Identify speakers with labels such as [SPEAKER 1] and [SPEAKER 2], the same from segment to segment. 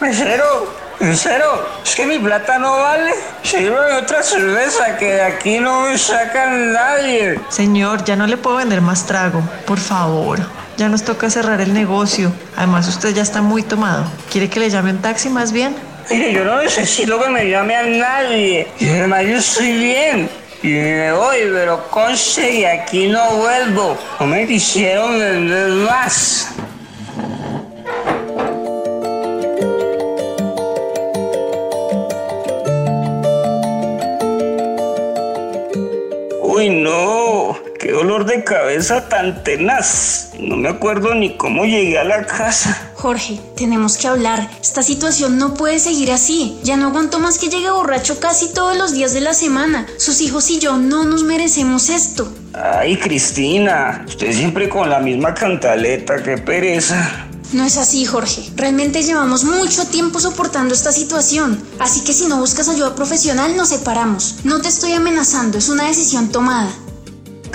[SPEAKER 1] Mesero, mesero, es que mi plata no vale. Sirve otra cerveza que de aquí no me sacan nadie.
[SPEAKER 2] Señor, ya no le puedo vender más trago, por favor. Ya nos toca cerrar el negocio. Además, usted ya está muy tomado. ¿Quiere que le llame un taxi más bien?
[SPEAKER 1] Mire, yo no necesito que me llame a nadie. Y además yo estoy bien. Y me voy, pero conste y aquí no vuelvo. No me quisieron vender más. No, qué dolor de cabeza tan tenaz. No me acuerdo ni cómo llegué a la casa.
[SPEAKER 3] Jorge, tenemos que hablar. Esta situación no puede seguir así. Ya no aguanto más que llegue borracho casi todos los días de la semana. Sus hijos y yo no nos merecemos esto.
[SPEAKER 1] Ay, Cristina, usted siempre con la misma cantaleta, qué pereza.
[SPEAKER 3] No es así, Jorge. Realmente llevamos mucho tiempo soportando esta situación. Así que si no buscas ayuda profesional, nos separamos. No te estoy amenazando, es una decisión tomada.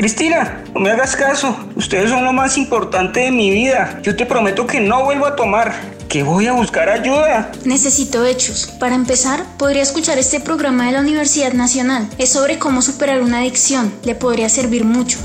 [SPEAKER 1] Cristina, no me hagas caso. Ustedes son lo más importante de mi vida. Yo te prometo que no vuelvo a tomar. Que voy a buscar ayuda.
[SPEAKER 3] Necesito hechos. Para empezar, podría escuchar este programa de la Universidad Nacional. Es sobre cómo superar una adicción. Le podría servir mucho.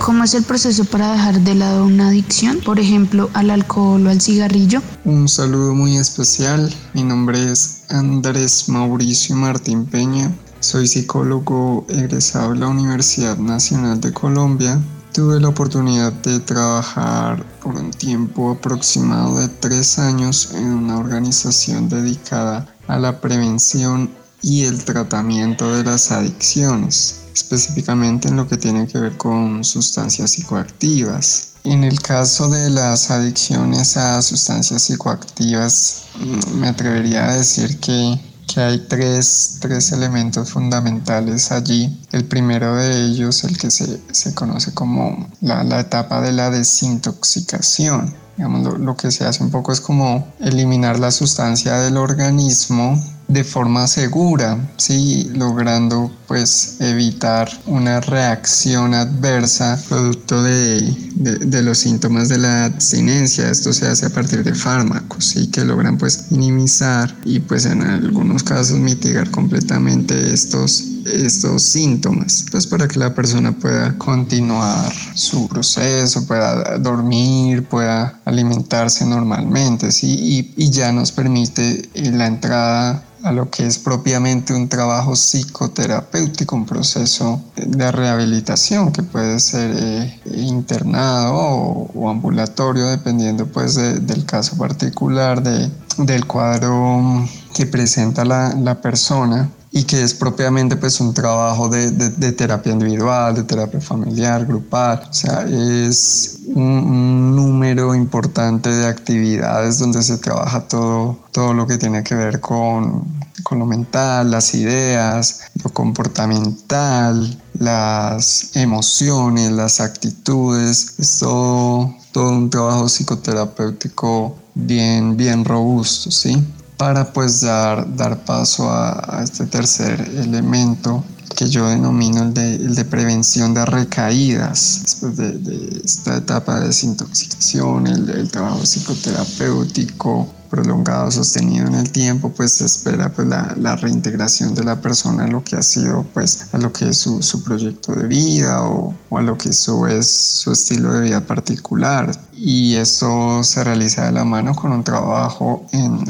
[SPEAKER 4] ¿Cómo es el proceso para dejar de lado una adicción, por ejemplo, al alcohol o al cigarrillo?
[SPEAKER 5] Un saludo muy especial. Mi nombre es Andrés Mauricio Martín Peña. Soy psicólogo egresado de la Universidad Nacional de Colombia. Tuve la oportunidad de trabajar por un tiempo aproximado de tres años en una organización dedicada a la prevención y el tratamiento de las adicciones específicamente en lo que tiene que ver con sustancias psicoactivas. En el caso de las adicciones a sustancias psicoactivas, mm, me atrevería a decir que, que hay tres, tres, elementos fundamentales allí. El primero de ellos, el que se, se conoce como la, la, etapa de la desintoxicación. Digamos, lo, lo que se hace un poco es como eliminar la sustancia del organismo de forma segura, ¿sí? logrando pues evitar una reacción adversa producto de, de, de, los síntomas de la abstinencia. Esto se hace a partir de fármacos ¿sí? que logran pues minimizar y pues en algunos casos mitigar completamente estos estos síntomas, pues para que la persona pueda continuar su proceso, pueda dormir, pueda alimentarse normalmente, ¿sí? y, y ya nos permite la entrada a lo que es propiamente un trabajo psicoterapéutico, un proceso de rehabilitación que puede ser eh, internado o, ambulatorio dependiendo pues de, del caso particular de, del cuadro que presenta la, la persona y que es propiamente pues un trabajo de, de, terapia individual, de terapia familiar, grupal, o sea, es un, un, número importante de actividades donde se trabaja todo, todo lo que tiene que ver con, con lo mental, las ideas, lo comportamental, las emociones, las actitudes, es todo, todo un trabajo psicoterapéutico bien, bien robusto, ¿sí? Para pues dar, dar paso a, este tercer elemento que yo denomino el de, el de prevención de recaídas. Después de, esta etapa de desintoxicación, el, el trabajo psicoterapéutico prolongado, sostenido en el tiempo, pues se espera pues la, la, reintegración de la persona a lo que ha sido pues a lo que es su, su proyecto de vida o, o, a lo que eso es su estilo de vida particular y eso se realiza de la mano con un trabajo en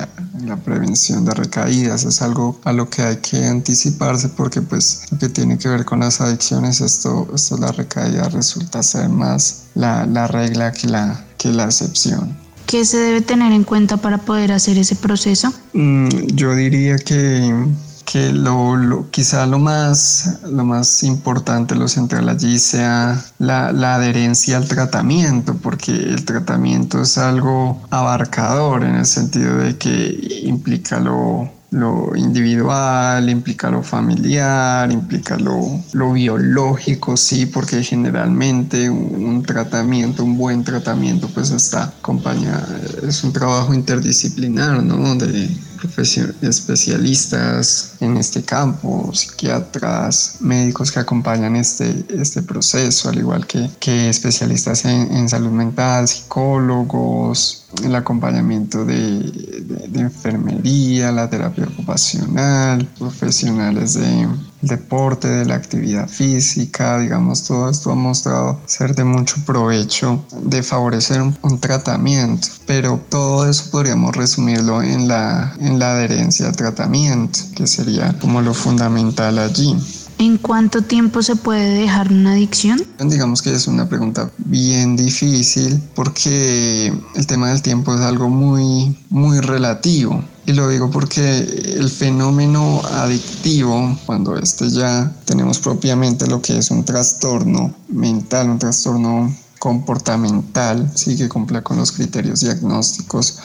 [SPEAKER 5] la, en la prevención de recaídas es algo a lo que hay que anticiparse porque pues lo que tiene que ver con las adicciones esto, esto la recaída resulta ser más la, la regla que la, que la excepción
[SPEAKER 4] ¿Qué se debe tener en cuenta para poder hacer ese proceso?
[SPEAKER 5] Mm, yo diría que, que lo, quizá lo más, lo más importante, lo central allí sea la, la adherencia al tratamiento, porque el tratamiento es algo abarcador en el sentido de que implica lo lo individual, implica lo familiar, implica lo, lo biológico, sí, porque generalmente un, tratamiento, un buen tratamiento, pues está acompañado, es un trabajo interdisciplinar, ¿no? Donde especialistas en este campo, psiquiatras, médicos que acompañan este, este proceso, al igual que, que especialistas en, salud mental, psicólogos, el acompañamiento de, enfermería, la terapia ocupacional, profesionales de deporte, de la actividad física, digamos, todo esto ha mostrado ser de mucho provecho, de favorecer un, un tratamiento, pero todo eso podríamos resumirlo en la, en la adherencia al tratamiento, que sería como lo fundamental allí.
[SPEAKER 4] ¿En cuánto tiempo se puede dejar una adicción?
[SPEAKER 5] Digamos que es una pregunta bien difícil porque el tema del tiempo es algo muy, muy relativo. Y lo digo porque el fenómeno adictivo, cuando este ya tenemos propiamente lo que es un trastorno mental, un trastorno comportamental, sí que cumple con los criterios diagnósticos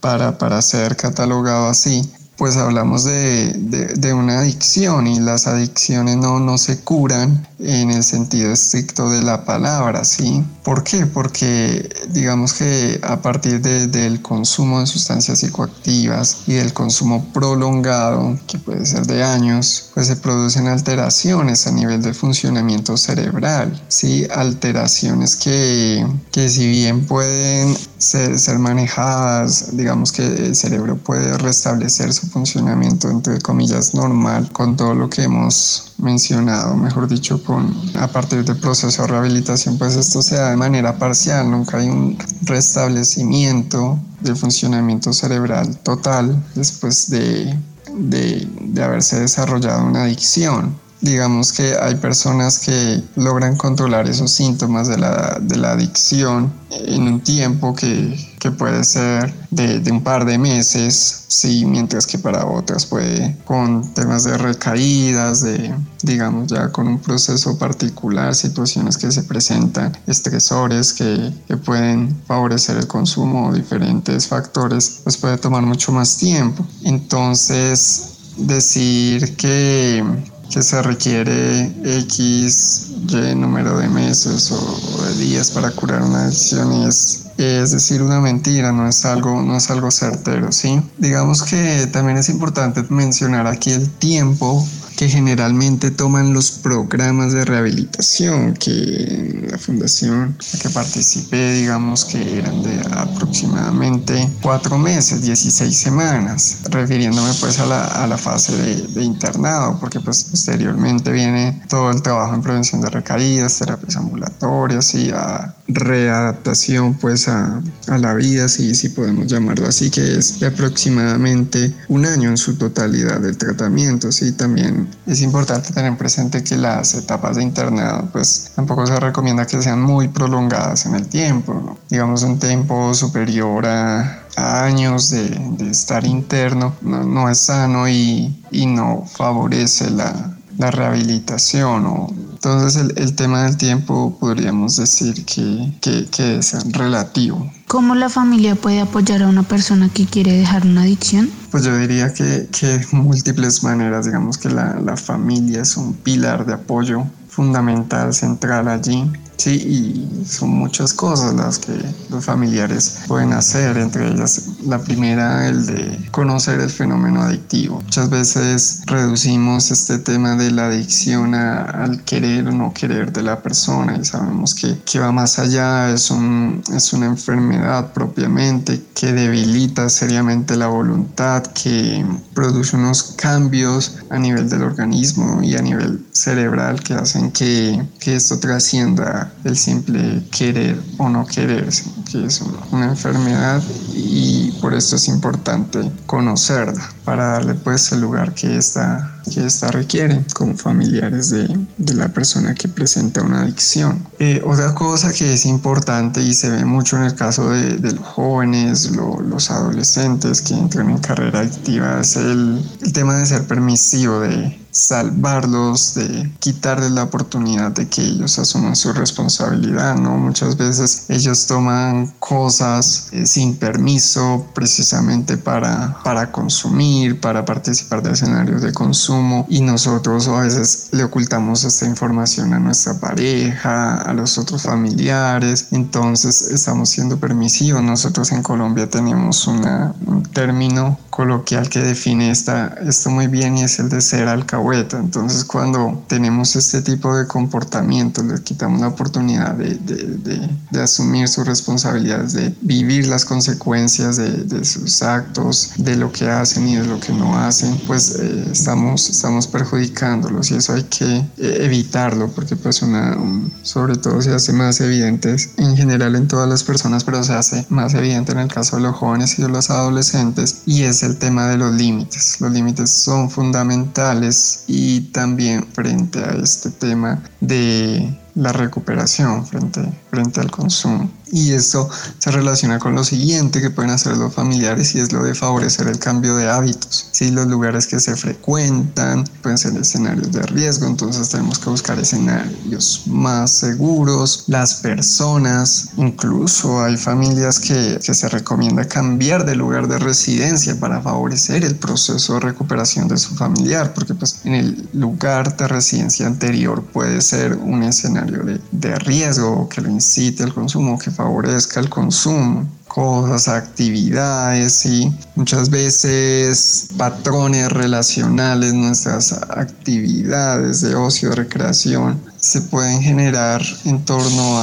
[SPEAKER 5] para, para ser catalogado así, pues hablamos de, de, una adicción y las adicciones no, no se curan en el sentido estricto de la palabra, ¿sí? ¿Por qué? Porque digamos que a partir del consumo de sustancias psicoactivas y del consumo prolongado, que puede ser de años, pues se producen alteraciones a nivel del funcionamiento cerebral, ¿sí? Alteraciones que, que si bien pueden ser manejadas, digamos que el cerebro puede restablecer su funcionamiento, entre comillas, normal, con todo lo que hemos mencionado, mejor dicho, con a partir del proceso de rehabilitación, pues esto se da de manera parcial, nunca hay un restablecimiento del funcionamiento cerebral total después de, de, de haberse desarrollado una adicción. Digamos que hay personas que logran controlar esos síntomas de la, de la adicción en un tiempo que, que puede ser de, de, un par de meses, sí, mientras que para otras puede con temas de recaídas, de, digamos, ya con un proceso particular, situaciones que se presentan, estresores que, que pueden favorecer el consumo, diferentes factores, pues puede tomar mucho más tiempo. Entonces, decir que que se requiere X, Y número de meses o, de días para curar una adicción es es decir una mentira, no es algo, no es algo certero, ¿sí? Digamos que también es importante mencionar aquí el tiempo que generalmente toman los programas de rehabilitación que la fundación la que participé digamos que eran de aproximadamente cuatro meses 16 semanas refiriéndome pues a la, a la fase de, de, internado porque pues posteriormente viene todo el trabajo en prevención de recaídas terapias ambulatorias y a readaptación pues a, a la vida si, si podemos llamarlo así que es de aproximadamente un año en su totalidad del tratamiento sí también es importante tener presente que las etapas de internado pues tampoco se recomienda que sean muy prolongadas en el tiempo, digamos un tiempo superior a, años de, de, estar interno no, no es sano y, y no favorece la, la rehabilitación o entonces el, el, tema del tiempo podríamos decir que, que, que, es relativo.
[SPEAKER 4] ¿Cómo la familia puede apoyar a una persona que quiere dejar una adicción?
[SPEAKER 5] Pues yo diría que, que múltiples maneras, digamos que la, la familia es un pilar de apoyo fundamental, central allí. Sí, y son muchas cosas las que los familiares pueden hacer, entre ellas la primera, el de conocer el fenómeno adictivo. Muchas veces reducimos este tema de la adicción a, al querer o no querer de la persona y sabemos que, que va más allá, es, un, es una enfermedad propiamente que debilita seriamente la voluntad, que produce unos cambios a nivel del organismo y a nivel cerebral que hacen que, que esto trascienda el simple querer o no querer, que es una enfermedad y por esto es importante conocerla para darle pues el lugar que esta, que esta requiere como familiares de, de la persona que presenta una adicción. Eh, otra cosa que es importante y se ve mucho en el caso de, de los jóvenes, los adolescentes que entran en carrera activa es el, el tema de ser permisivo, de salvarlos, de quitarles la oportunidad de que ellos asuman su responsabilidad, ¿no? Muchas veces ellos toman cosas eh, sin permiso precisamente para, para consumir, para participar de escenarios de consumo y nosotros a veces le ocultamos esta información a nuestra pareja, a los otros familiares, entonces estamos siendo permisivos. Nosotros en Colombia tenemos una, un término coloquial que define esta, esto muy bien y es el de ser Entonces cuando tenemos este tipo de comportamiento, les quitamos la oportunidad de, de, de, asumir sus responsabilidades, de vivir las consecuencias de, sus actos, de lo que hacen y de lo que no hacen, pues eh, estamos, estamos perjudicándolos y eso hay que eh, evitarlo porque pues una, sobre todo se hace más evidente en general en todas las personas, pero se hace más evidente en el caso de los jóvenes y de los adolescentes y es el tema de los límites. Los límites son fundamentales y también frente a este tema de la recuperación frente, frente al consumo. Y esto se relaciona con lo siguiente que pueden hacer los familiares y es lo de favorecer el cambio de hábitos. Si los lugares que se frecuentan pueden ser escenarios de riesgo, entonces tenemos que buscar escenarios más seguros. Las personas, incluso hay familias que, que se recomienda cambiar de lugar de residencia para favorecer el proceso de recuperación de su familiar, porque pues en el lugar de residencia anterior puede ser un escenario de, de riesgo que lo incite al consumo, que favorezca el consumo, cosas, actividades y muchas veces patrones relacionales, nuestras actividades de ocio, de recreación se pueden generar en torno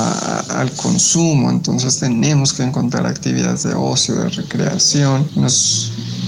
[SPEAKER 5] al consumo, entonces tenemos que encontrar actividades de ocio, de recreación,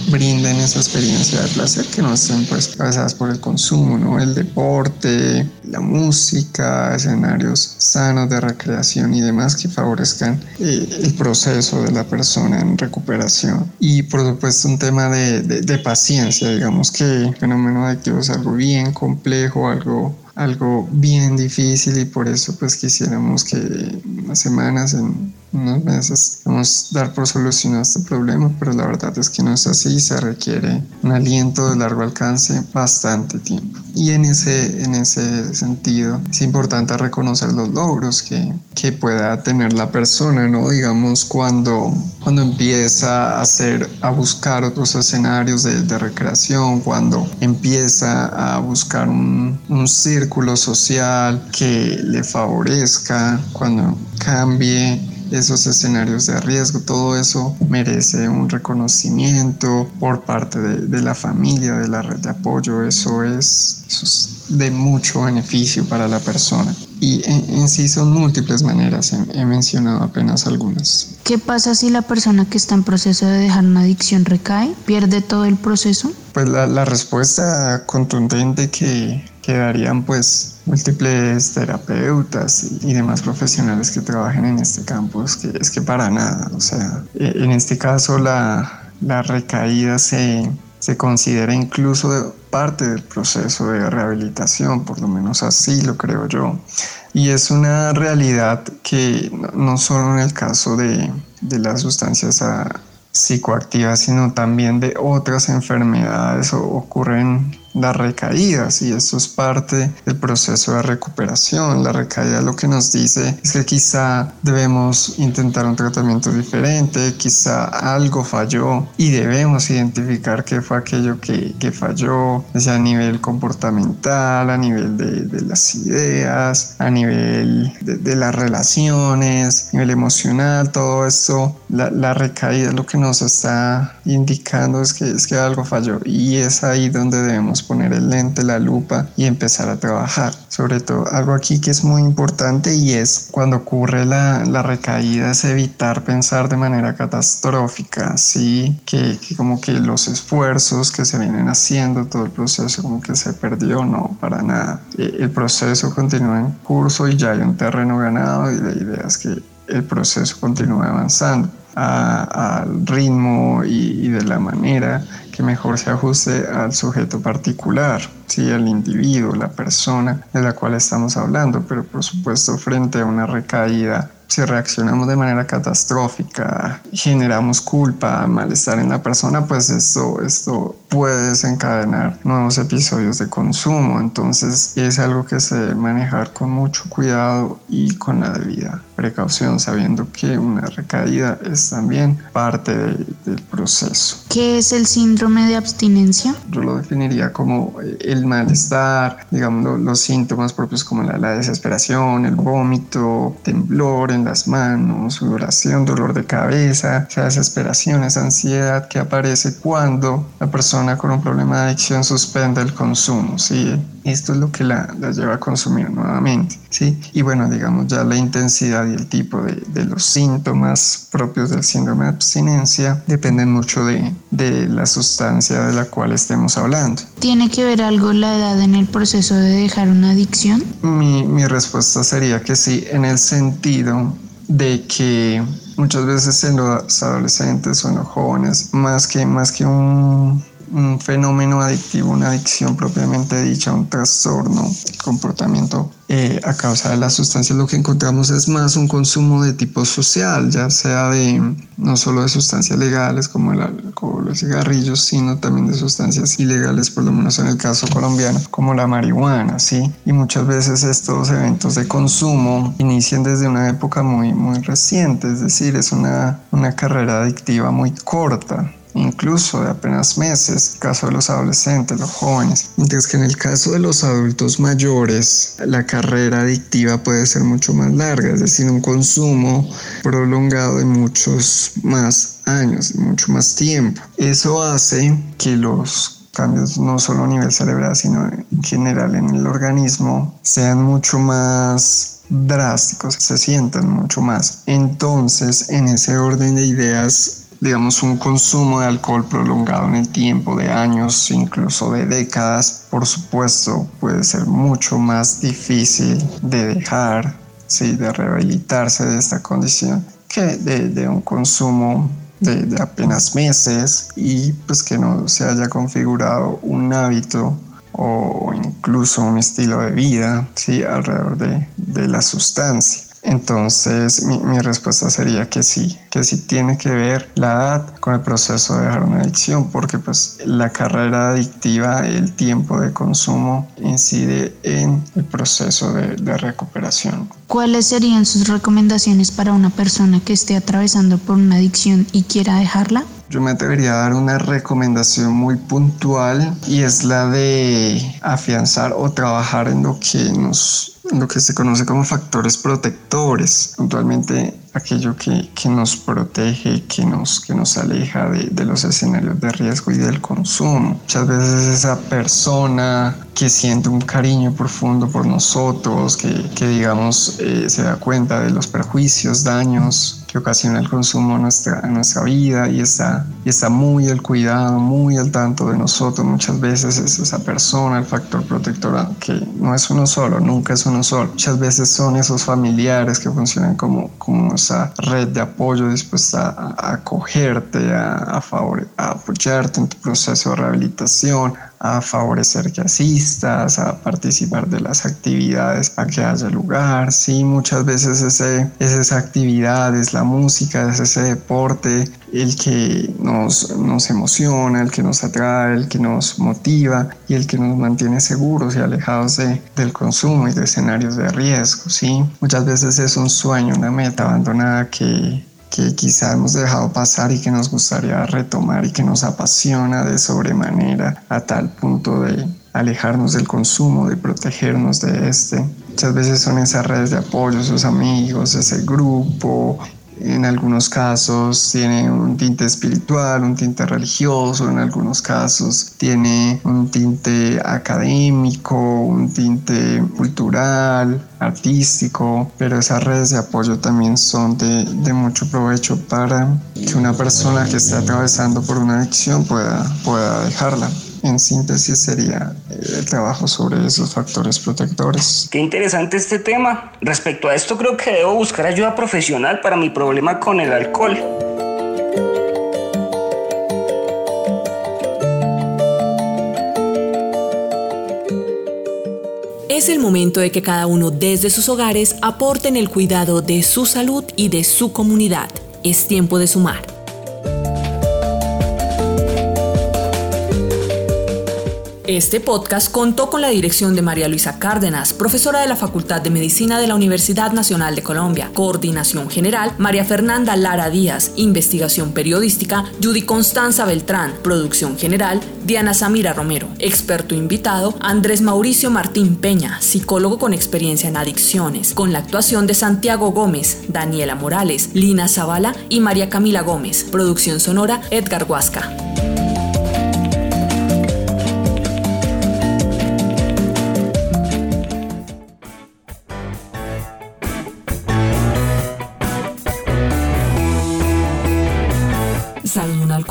[SPEAKER 5] brinden esa experiencia de placer que no estén pues cabezadas por el consumo, ¿no? El deporte, la música, escenarios sanos de recreación y demás que favorezcan eh, el proceso de la persona en recuperación. Y por supuesto un tema de, de paciencia, digamos que el fenómeno adictivo es algo bien complejo, algo algo bien difícil y por eso pues quisiéramos que en unas semanas, en unos meses, vamos a dar por solucionado este problema, pero la verdad es que no es así, se requiere un aliento de largo alcance bastante tiempo. Y en ese, en ese sentido es importante reconocer los logros que, que pueda tener la persona, ¿no? Digamos, cuando, cuando empieza a hacer, a buscar otros escenarios de, de recreación, cuando empieza a buscar un, un círculo social que le favorezca, cuando cambie esos escenarios de riesgo, todo eso merece un reconocimiento por parte de, la familia, de la red de apoyo, eso es, de mucho beneficio para la persona. Y en, sí son múltiples maneras, he, mencionado apenas algunas.
[SPEAKER 4] ¿Qué pasa si la persona que está en proceso de dejar una adicción recae? ¿Pierde todo el proceso?
[SPEAKER 5] Pues la, la respuesta contundente que, que darían pues múltiples terapeutas y, demás profesionales que trabajen en este campo, es que, es que para nada, o sea, e, en este caso la, la recaída se, se considera incluso parte del proceso de rehabilitación, por lo menos así lo creo yo. Y es una realidad que no, solo en el caso de, de las sustancias psicoactivas, sino también de otras enfermedades ocurren las recaídas y eso es parte del proceso de recuperación. La recaída lo que nos dice es que quizá debemos intentar un tratamiento diferente, quizá algo falló y debemos identificar qué fue aquello que, que falló, sea a nivel comportamental, a nivel de, de las ideas, a nivel de, de, las relaciones, a nivel emocional, todo esto. La, la recaída lo que nos está indicando es que, es que algo falló y es ahí donde debemos poner el lente, la lupa y empezar a trabajar. Sobre todo algo aquí que es muy importante y es cuando ocurre la, la recaída es evitar pensar de manera catastrófica, así que, como que los esfuerzos que se vienen haciendo, todo el proceso como que se perdió, no, para nada. E, el proceso continúa en curso y ya hay un terreno ganado y la idea es que el proceso continúe avanzando. Al ritmo y, de la manera que mejor se ajuste al sujeto particular, ¿sí? al individuo, la persona de la cual estamos hablando, pero por supuesto frente a una recaída si reaccionamos de manera catastrófica, generamos culpa, malestar en la persona, pues esto, esto puede desencadenar nuevos episodios de consumo. Entonces es algo que se debe manejar con mucho cuidado y con la debida precaución, sabiendo que una recaída es también parte del proceso.
[SPEAKER 4] ¿Qué es el síndrome de abstinencia?
[SPEAKER 5] Yo lo definiría como el malestar, digamos, los síntomas propios como la, la desesperación, el vómito, temblor en las manos, sudoración, dolor de cabeza, esa desesperación, esa ansiedad que aparece cuando la persona con un problema de adicción suspende el consumo, ¿sí? Esto es lo que la, la lleva a consumir nuevamente, ¿sí? Y bueno, digamos ya la intensidad y el tipo de, de los síntomas propios del síndrome de abstinencia dependen mucho de, de la sustancia de la cual estemos hablando.
[SPEAKER 4] ¿Tiene que ver algo la edad en el proceso de dejar una adicción?
[SPEAKER 5] Mi, mi respuesta sería que sí, en el sentido de que muchas veces en los adolescentes o en los jóvenes, más que, más que un un fenómeno adictivo, una adicción propiamente dicha, un trastorno comportamiento eh, a causa de las sustancias, lo que encontramos es más un consumo de tipo social, ya sea de no solo de sustancias legales como el alcohol, los cigarrillos, sino también de sustancias ilegales, por lo menos en el caso colombiano, como la marihuana, ¿sí? Y muchas veces estos eventos de consumo inician desde una época muy, muy reciente, es decir, es una, una carrera adictiva muy corta incluso de apenas meses, caso de los adolescentes, los jóvenes, mientras que en el caso de los adultos mayores, la carrera adictiva puede ser mucho más larga, es decir, un consumo prolongado de muchos más años, mucho más tiempo. Eso hace que los cambios no solo a nivel cerebral, sino en general en el organismo sean mucho más drásticos, se sientan mucho más. Entonces, en ese orden de ideas, digamos, un consumo de alcohol prolongado en el tiempo, de años, incluso de décadas, por supuesto, puede ser mucho más difícil de dejar, ¿sí? de rehabilitarse de esta condición que de, un consumo de, de, apenas meses y pues que no se haya configurado un hábito o incluso un estilo de vida ¿sí? alrededor de, de la sustancia. Entonces mi, respuesta sería que sí, que sí tiene que ver la edad con el proceso de dejar una adicción, porque pues la carrera adictiva, el tiempo de consumo incide en el proceso de recuperación.
[SPEAKER 4] ¿Cuáles serían sus recomendaciones para una persona que esté atravesando por una adicción y quiera dejarla?
[SPEAKER 5] Yo me atrevería a dar una recomendación muy puntual y es la de afianzar o trabajar en lo que nos lo que se conoce como factores protectores, puntualmente aquello que, que nos protege, que nos, que nos aleja de, de, los escenarios de riesgo y del consumo. Muchas veces esa persona que siente un cariño profundo por nosotros, que, que digamos eh, se da cuenta de los perjuicios, daños que ocasiona el consumo en nuestra, en nuestra vida y está, y está muy al cuidado, muy al tanto de nosotros. Muchas veces es esa persona, el factor protector, que no es uno solo, nunca es uno solo. Muchas veces son esos familiares que funcionan como, como esa red de apoyo dispuesta a, acogerte, a, a, favor, a apoyarte en tu proceso de rehabilitación, a favorecer que asistas, a participar de las actividades para que haya lugar. Sí, muchas veces ese, esas actividades, la música, es ese deporte, el que nos, nos emociona, el que nos atrae, el que nos motiva y el que nos mantiene seguros y alejados de, del consumo y de escenarios de riesgo. Sí, muchas veces es un sueño, una meta abandonada que que quizá hemos dejado pasar y que nos gustaría retomar y que nos apasiona de sobremanera a tal punto de alejarnos del consumo, de protegernos de este. Muchas veces son esas redes de apoyo, esos amigos, ese grupo, en algunos casos tiene un tinte espiritual, un tinte religioso, en algunos casos tiene un tinte académico, un tinte cultural, artístico, pero esas redes de apoyo también son de, mucho provecho para que una persona que esté atravesando por una adicción pueda, pueda dejarla en síntesis sería eh, el trabajo sobre esos factores protectores.
[SPEAKER 1] Qué interesante este tema. Respecto a esto creo que debo buscar ayuda profesional para mi problema con el alcohol.
[SPEAKER 6] Es el momento de que cada uno desde sus hogares aporte en el cuidado de su salud y de su comunidad. Es tiempo de sumar. Este podcast contó con la dirección de María Luisa Cárdenas, profesora de la Facultad de Medicina de la Universidad Nacional de Colombia, coordinación general María Fernanda Lara Díaz, investigación periodística Judy Constanza Beltrán, producción general Diana Samira Romero, experto invitado Andrés Mauricio Martín Peña, psicólogo con experiencia en adicciones, con la actuación de Santiago Gómez, Daniela Morales, Lina Zavala y María Camila Gómez, producción sonora Edgar Huasca.